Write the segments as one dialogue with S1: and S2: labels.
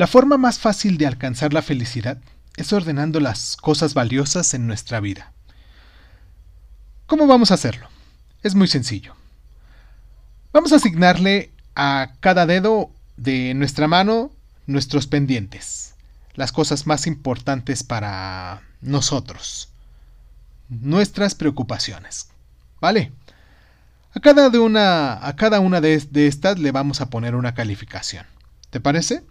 S1: La forma más fácil de alcanzar la felicidad es ordenando las cosas valiosas en nuestra vida. ¿Cómo vamos a hacerlo? Es muy sencillo. Vamos a asignarle a cada dedo de nuestra mano nuestros pendientes, las cosas más importantes para nosotros, nuestras preocupaciones. ¿Vale? A cada, de una, a cada una de, de estas le vamos a poner una calificación. ¿Te parece?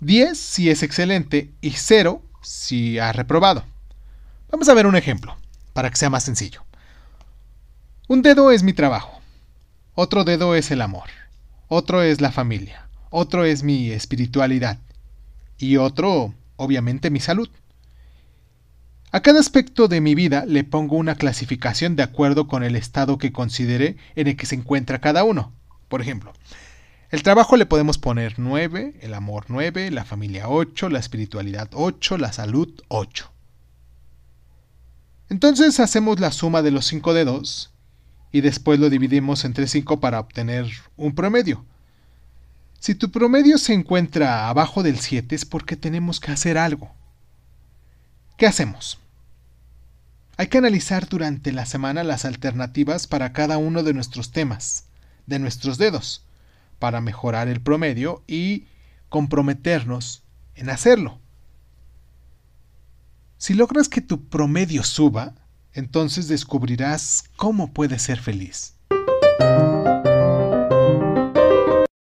S1: 10 si es excelente y 0 si ha reprobado. Vamos a ver un ejemplo, para que sea más sencillo. Un dedo es mi trabajo, otro dedo es el amor, otro es la familia, otro es mi espiritualidad y otro, obviamente, mi salud. A cada aspecto de mi vida le pongo una clasificación de acuerdo con el estado que considere en el que se encuentra cada uno. Por ejemplo, el trabajo le podemos poner 9, el amor 9, la familia 8, la espiritualidad 8, la salud 8. Entonces hacemos la suma de los 5 dedos y después lo dividimos entre 5 para obtener un promedio. Si tu promedio se encuentra abajo del 7 es porque tenemos que hacer algo. ¿Qué hacemos? Hay que analizar durante la semana las alternativas para cada uno de nuestros temas, de nuestros dedos para mejorar el promedio y comprometernos en hacerlo. Si logras que tu promedio suba, entonces descubrirás cómo puedes ser feliz.